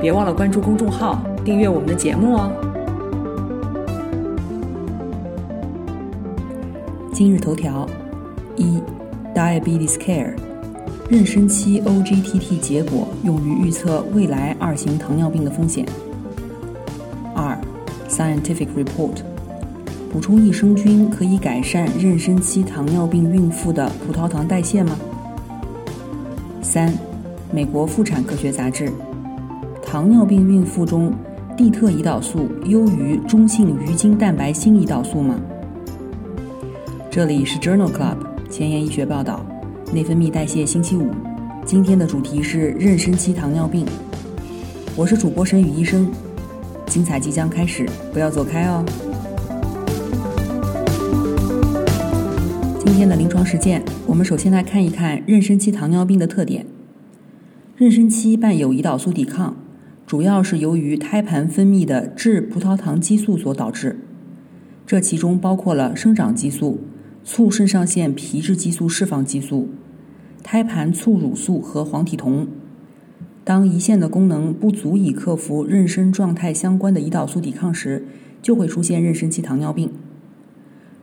别忘了关注公众号，订阅我们的节目哦。今日头条：一，Diabetes Care，妊娠期 OGTT 结果用于预测未来二型糖尿病的风险。二，Scientific Report，补充益生菌可以改善妊娠期糖尿病孕妇的葡萄糖代谢吗？三，美国妇产科学杂志。糖尿病孕妇中，地特胰岛素优于中性鱼精蛋白新胰岛素吗？这里是 Journal Club 前沿医学报道，内分泌代谢星期五，今天的主题是妊娠期糖尿病。我是主播沈宇医生，精彩即将开始，不要走开哦。今天的临床实践，我们首先来看一看妊娠期糖尿病的特点。妊娠期伴有胰岛素抵抗。主要是由于胎盘分泌的致葡萄糖激素所导致，这其中包括了生长激素、促肾上腺皮质激素释放激素、胎盘促乳素和黄体酮。当胰腺的功能不足以克服妊娠状态相关的胰岛素抵抗时，就会出现妊娠期糖尿病。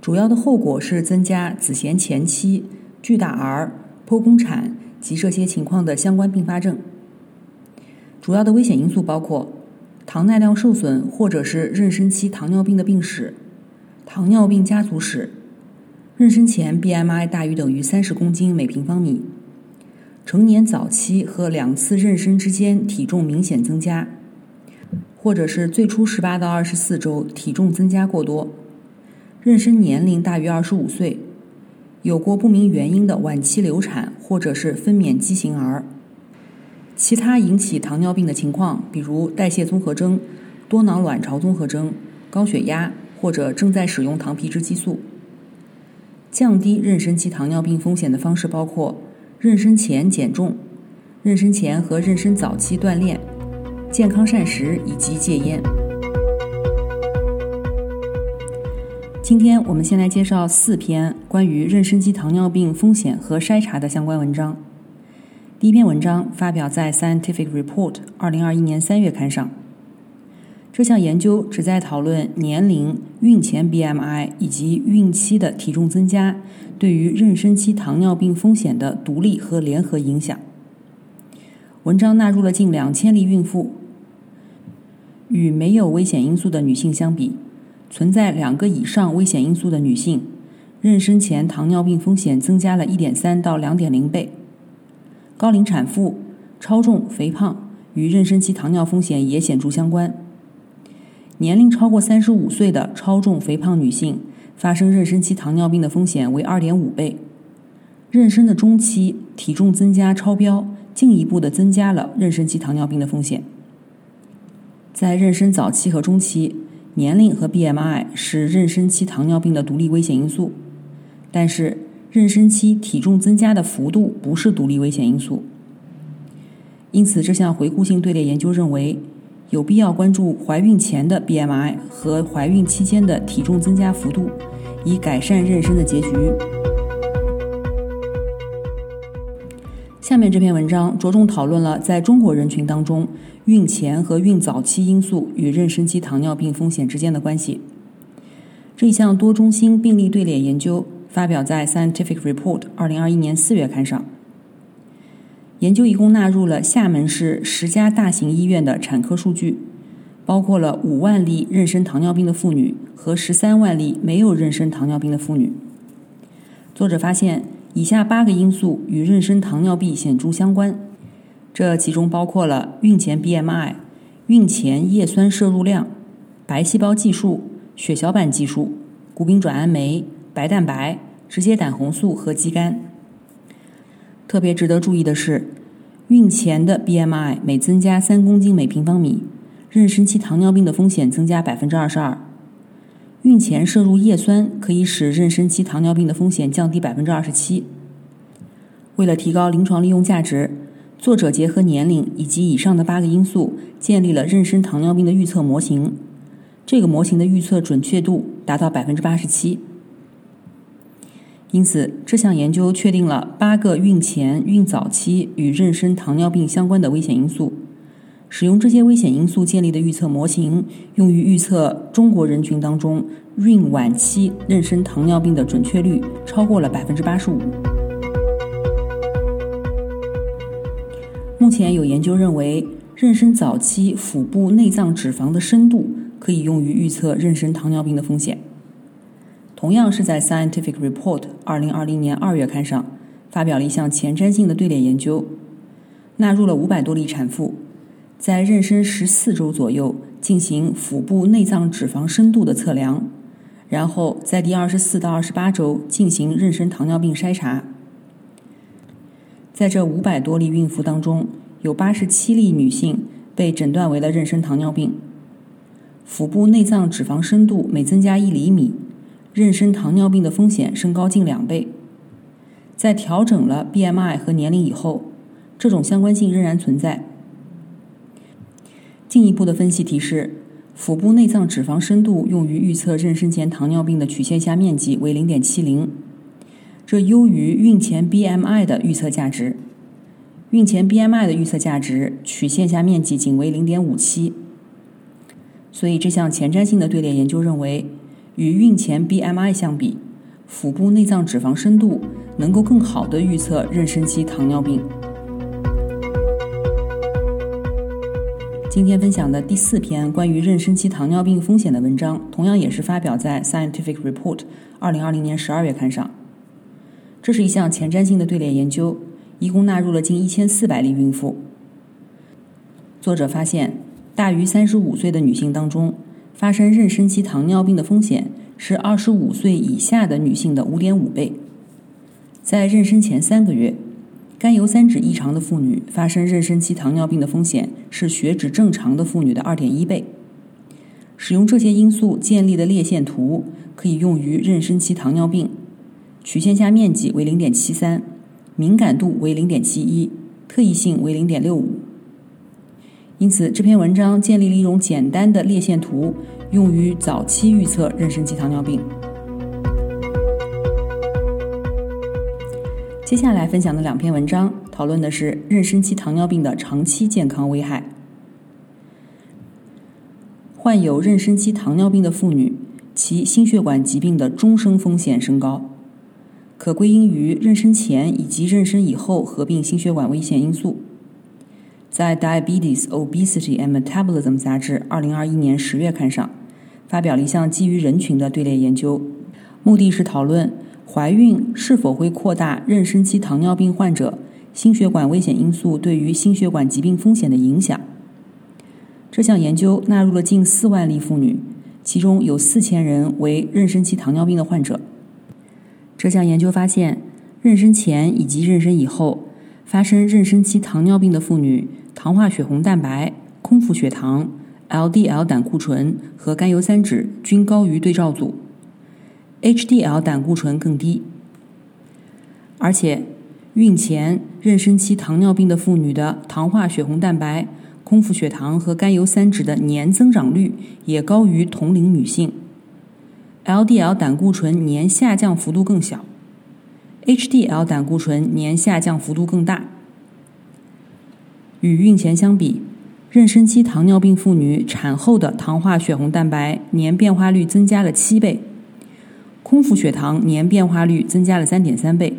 主要的后果是增加子痫前期、巨大儿、剖宫产及这些情况的相关并发症。主要的危险因素包括糖耐量受损，或者是妊娠期糖尿病的病史、糖尿病家族史、妊娠前 BMI 大于等于三十公斤每平方米、成年早期和两次妊娠之间体重明显增加，或者是最初十八到二十四周体重增加过多、妊娠年龄大于二十五岁、有过不明原因的晚期流产，或者是分娩畸形儿。其他引起糖尿病的情况，比如代谢综合征、多囊卵巢综合征、高血压或者正在使用糖皮质激素。降低妊娠期糖尿病风险的方式包括妊娠前减重、妊娠前和妊娠早期锻炼、健康膳食以及戒烟。今天我们先来介绍四篇关于妊娠期糖尿病风险和筛查的相关文章。第一篇文章发表在《Scientific Report》二零二一年三月刊上。这项研究旨在讨论年龄、孕前 BMI 以及孕期的体重增加对于妊娠期糖尿病风险的独立和联合影响。文章纳入了近两千例孕妇，与没有危险因素的女性相比，存在两个以上危险因素的女性，妊娠前糖尿病风险增加了一点三到两点零倍。高龄产妇、超重、肥胖与妊娠期糖尿风险也显著相关。年龄超过三十五岁的超重肥胖女性发生妊娠期糖尿病的风险为二点五倍。妊娠的中期体重增加超标，进一步的增加了妊娠期糖尿病的风险。在妊娠早期和中期，年龄和 BMI 是妊娠期糖尿病的独立危险因素，但是。妊娠期体重增加的幅度不是独立危险因素，因此这项回顾性队列研究认为，有必要关注怀孕前的 BMI 和怀孕期间的体重增加幅度，以改善妊娠的结局。下面这篇文章着重讨论了在中国人群当中，孕前和孕早期因素与妊娠期糖尿病风险之间的关系。这一项多中心病例队列研究。发表在《Scientific Report》二零二一年四月刊上。研究一共纳入了厦门市十家大型医院的产科数据，包括了五万例妊娠糖尿病的妇女和十三万例没有妊娠糖尿病的妇女。作者发现，以下八个因素与妊娠糖尿病显著相关，这其中包括了孕前 BMI、孕前叶酸摄入量、白细胞计数、血小板计数、谷丙转氨酶。白蛋白、直接胆红素和肌酐。特别值得注意的是，孕前的 BMI 每增加三公斤每平方米，妊娠期糖尿病的风险增加百分之二十二。孕前摄入叶酸可以使妊娠期糖尿病的风险降低百分之二十七。为了提高临床利用价值，作者结合年龄以及以上的八个因素，建立了妊娠糖尿病的预测模型。这个模型的预测准确度达到百分之八十七。因此，这项研究确定了八个孕前、孕早期与妊娠糖尿病相关的危险因素。使用这些危险因素建立的预测模型，用于预测中国人群当中孕晚期妊娠糖尿病的准确率超过了百分之八十五。目前有研究认为，妊娠早期腹部内脏脂肪的深度可以用于预测妊娠糖尿病的风险。同样是在《Scientific Report》二零二零年二月刊上发表了一项前瞻性的队列研究，纳入了五百多例产妇。在妊娠十四周左右进行腹部内脏脂肪深度的测量，然后在第二十四到二十八周进行妊娠糖尿病筛查。在这五百多例孕妇当中，有八十七例女性被诊断为了妊娠糖尿病。腹部内脏脂肪深度每增加一厘米，妊娠糖尿病的风险升高近两倍。在调整了 BMI 和年龄以后，这种相关性仍然存在。进一步的分析提示，腹部内脏脂肪深度用于预测妊娠前糖尿病的曲线下面积为零点七零，这优于孕前 BMI 的预测价值。孕前 BMI 的预测价值曲线下面积仅为零点五七，所以这项前瞻性的队列研究认为，与孕前 BMI 相比，腹部内脏脂肪深度能够更好的预测妊娠期糖尿病。今天分享的第四篇关于妊娠期糖尿病风险的文章，同样也是发表在《Scientific Report》二零二零年十二月刊上。这是一项前瞻性的队列研究，一共纳入了近一千四百例孕妇。作者发现，大于三十五岁的女性当中，发生妊娠期糖尿病的风险是二十五岁以下的女性的五点五倍。在妊娠前三个月。甘油三酯异常的妇女发生妊娠期糖尿病的风险是血脂正常的妇女的二点一倍。使用这些因素建立的列线图可以用于妊娠期糖尿病，曲线下面积为零点七三，敏感度为零点七一，特异性为零点六五。因此，这篇文章建立了一种简单的列线图，用于早期预测妊娠期糖尿病。接下来分享的两篇文章讨论的是妊娠期糖尿病的长期健康危害。患有妊娠期糖尿病的妇女，其心血管疾病的终生风险升高，可归因于妊娠前以及妊娠以后合并心血管危险因素。在《Diabetes, Obesity and Metabolism》杂志二零二一年十月刊上，发表了一项基于人群的队列研究，目的是讨论。怀孕是否会扩大妊娠期糖尿病患者心血管危险因素对于心血管疾病风险的影响？这项研究纳入了近四万例妇女，其中有四千人为妊娠期糖尿病的患者。这项研究发现，妊娠前以及妊娠以后发生妊娠期糖尿病的妇女，糖化血红蛋白、空腹血糖、LDL 胆固醇和甘油三酯均高于对照组。HDL 胆固醇更低，而且孕前妊娠期糖尿病的妇女的糖化血红蛋白、空腹血糖和甘油三酯的年增长率也高于同龄女性。LDL 胆固醇年下降幅度更小，HDL 胆固醇年下降幅度更大。与孕前相比，妊娠期糖尿病妇女产后的糖化血红蛋白年变化率增加了七倍。空腹血糖年变化率增加了三点三倍，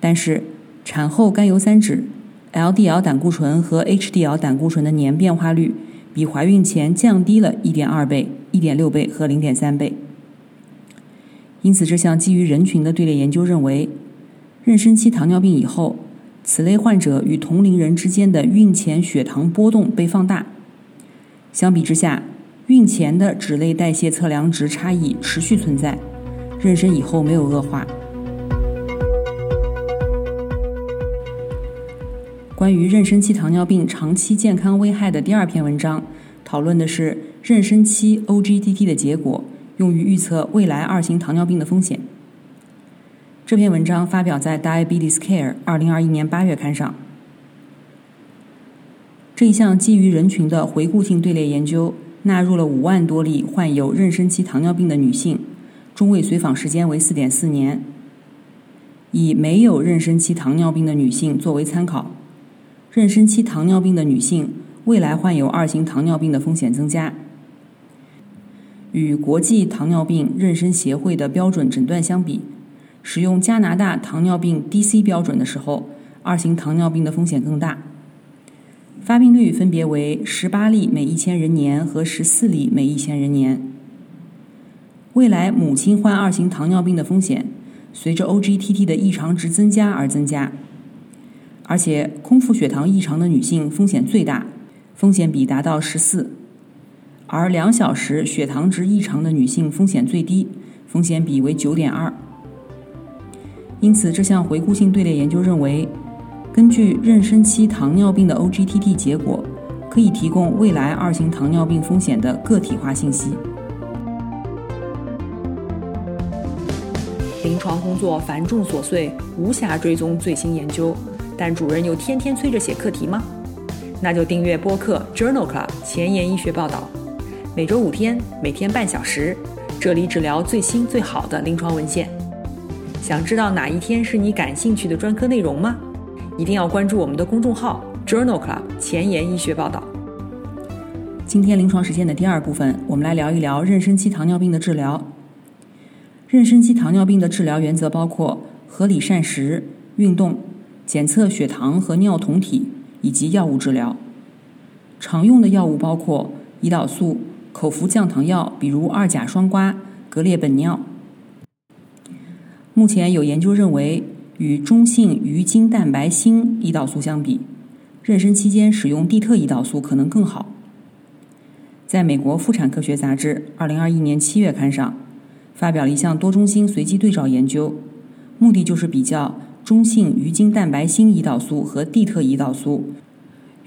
但是产后甘油三酯、LDL 胆固醇和 HDL 胆固醇的年变化率比怀孕前降低了一点二倍、一点六倍和零点三倍。因此，这项基于人群的队列研究认为，妊娠期糖尿病以后，此类患者与同龄人之间的孕前血糖波动被放大。相比之下，孕前的脂类代谢测量值差异持续存在。妊娠以后没有恶化。关于妊娠期糖尿病长期健康危害的第二篇文章，讨论的是妊娠期 OGTT 的结果，用于预测未来二型糖尿病的风险。这篇文章发表在《Diabetes Care》二零二一年八月刊上。这一项基于人群的回顾性队列研究，纳入了五万多例患有妊娠期糖尿病的女性，中位随访时间为四点四年。以没有妊娠期糖尿病的女性作为参考，妊娠期糖尿病的女性未来患有二型糖尿病的风险增加。与国际糖尿病妊娠协会的标准诊断相比，使用加拿大糖尿病 DC 标准的时候，二型糖尿病的风险更大。发病率分别为十八例每一千人年和十四例每一千人年。未来母亲患二型糖尿病的风险。随着 OGTT 的异常值增加而增加，而且空腹血糖异常的女性风险最大，风险比达到十四，而两小时血糖值异常的女性风险最低，风险比为九点二。因此，这项回顾性队列研究认为，根据妊娠期糖尿病的 OGTT 结果，可以提供未来二型糖尿病风险的个体化信息。临床工作繁重琐碎，无暇追踪最新研究，但主任又天天催着写课题吗？那就订阅播客 Journal Club 前沿医学报道，每周五天，每天半小时，这里只聊最新最好的临床文献。想知道哪一天是你感兴趣的专科内容吗？一定要关注我们的公众号 Journal Club 前沿医学报道。今天临床实践的第二部分，我们来聊一聊妊娠期糖尿病的治疗。妊娠期糖尿病的治疗原则包括合理膳食、运动、检测血糖和尿酮体以及药物治疗。常用的药物包括胰岛素、口服降糖药，比如二甲双胍、格列本脲。目前有研究认为，与中性鱼精蛋白锌胰岛素相比，妊娠期间使用地特胰岛素可能更好。在美国妇产科学杂志二零二一年七月刊上。发表了一项多中心随机对照研究，目的就是比较中性鱼精蛋白锌胰岛素和地特胰岛素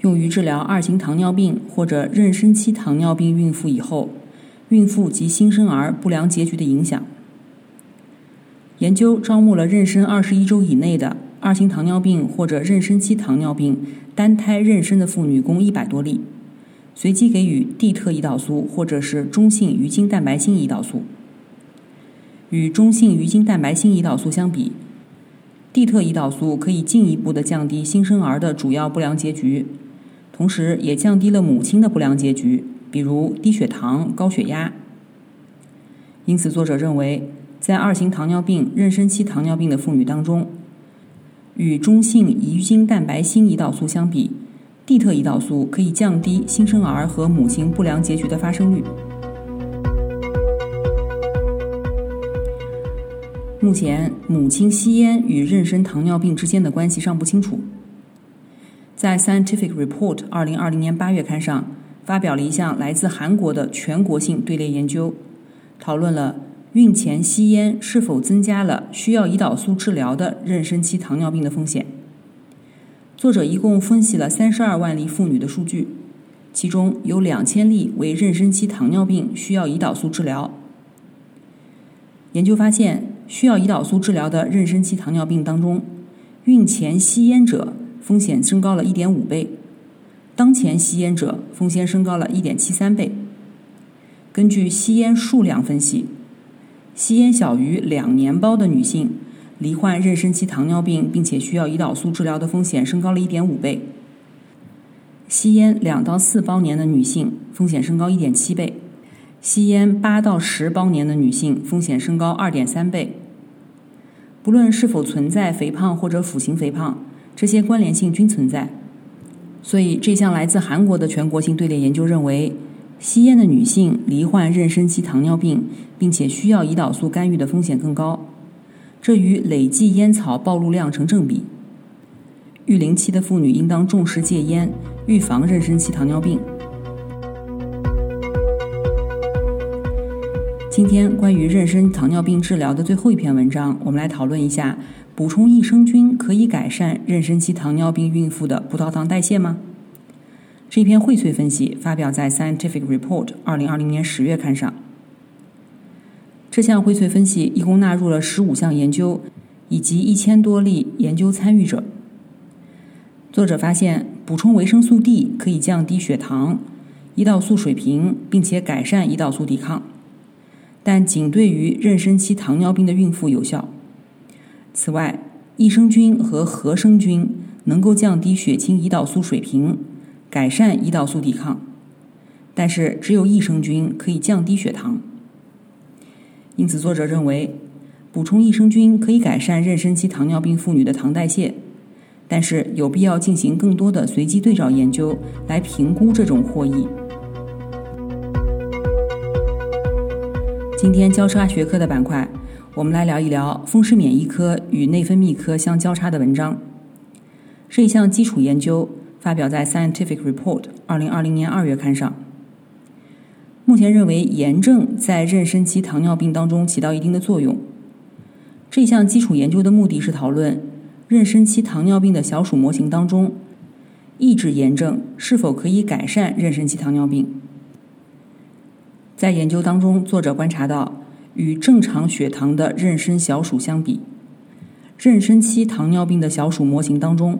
用于治疗二型糖尿病或者妊娠期糖尿病孕妇以后，孕妇及新生儿不良结局的影响。研究招募了妊娠二十一周以内的二型糖尿病或者妊娠期糖尿病单胎妊娠的妇女共一百多例，随机给予地特胰岛素或者是中性鱼精蛋白锌胰岛素。与中性鱼精蛋白锌胰岛素相比，地特胰岛素可以进一步的降低新生儿的主要不良结局，同时也降低了母亲的不良结局，比如低血糖、高血压。因此，作者认为，在二型糖尿病、妊娠期糖尿病的妇女当中，与中性鱼精蛋白锌胰岛素相比，地特胰岛素可以降低新生儿和母亲不良结局的发生率。目前，母亲吸烟与妊娠糖尿病之间的关系尚不清楚。在《Scientific Report》二零二零年八月刊上，发表了一项来自韩国的全国性队列研究，讨论了孕前吸烟是否增加了需要胰岛素治疗的妊娠期糖尿病的风险。作者一共分析了三十二万例妇女的数据，其中有两千例为妊娠期糖尿病需要胰岛素治疗。研究发现。需要胰岛素治疗的妊娠期糖尿病当中，孕前吸烟者风险升高了一点五倍，当前吸烟者风险升高了一点七三倍。根据吸烟数量分析，吸烟小于两年包的女性，罹患妊娠期糖尿病并且需要胰岛素治疗的风险升高了一点五倍；吸烟两到四包年的女性，风险升高一点七倍。吸烟八到十包年的女性风险升高二点三倍。不论是否存在肥胖或者腹型肥胖，这些关联性均存在。所以，这项来自韩国的全国性队列研究认为，吸烟的女性罹患妊娠期糖尿病，并且需要胰岛素干预的风险更高。这与累计烟草暴露量成正比。育龄期的妇女应当重视戒烟，预防妊娠期糖尿病。今天关于妊娠糖尿病治疗的最后一篇文章，我们来讨论一下：补充益生菌可以改善妊娠期糖尿病孕妇的葡萄糖代谢吗？这篇荟萃分析发表在《Scientific Report》二零二零年十月刊上。这项荟萃分析一共纳入了十五项研究以及一千多例研究参与者。作者发现，补充维生素 D 可以降低血糖、胰岛素水平，并且改善胰岛素抵抗，但仅对于妊娠期糖尿病的孕妇有效。此外，益生菌和合生菌能够降低血清胰岛素水平，改善胰岛素抵抗，但是只有益生菌可以降低血糖。因此，作者认为，补充益生菌可以改善妊娠期糖尿病妇女的糖代谢，但是有必要进行更多的随机对照研究来评估这种获益。今天交叉学科的板块，我们来聊一聊风湿免疫科与内分泌科相交叉的文章。是一项基础研究，发表在《Scientific Report》二零二零年二月刊上。目前认为炎症在妊娠期糖尿病当中起到一定的作用。这项基础研究的目的是讨论妊娠期糖尿病的小鼠模型当中，抑制炎症是否可以改善妊娠期糖尿病。在研究当中，作者观察到，与正常血糖的妊娠小鼠相比，妊娠期糖尿病的小鼠模型当中，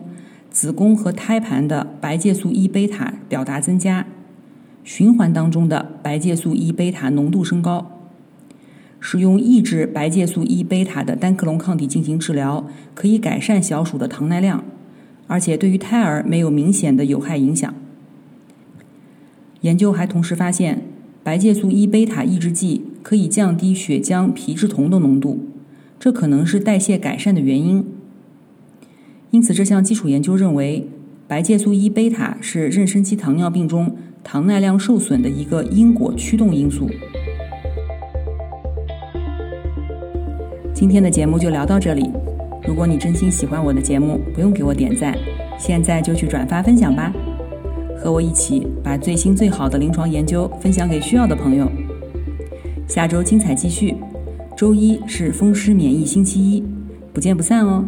子宫和胎盘的白介素一贝塔表达增加。循环当中的白介素一贝塔浓度升高，使用抑制白介素一贝塔的单克隆抗体进行治疗，可以改善小鼠的糖耐量，而且对于胎儿没有明显的有害影响。研究还同时发现，白介素一贝塔抑制剂可以降低血浆皮质酮的浓度，这可能是代谢改善的原因。因此，这项基础研究认为，白介素一贝塔是妊娠期糖尿病中。糖耐量受损的一个因果驱动因素。今天的节目就聊到这里。如果你真心喜欢我的节目，不用给我点赞，现在就去转发分享吧，和我一起把最新最好的临床研究分享给需要的朋友。下周精彩继续，周一是风湿免疫星期一，不见不散哦。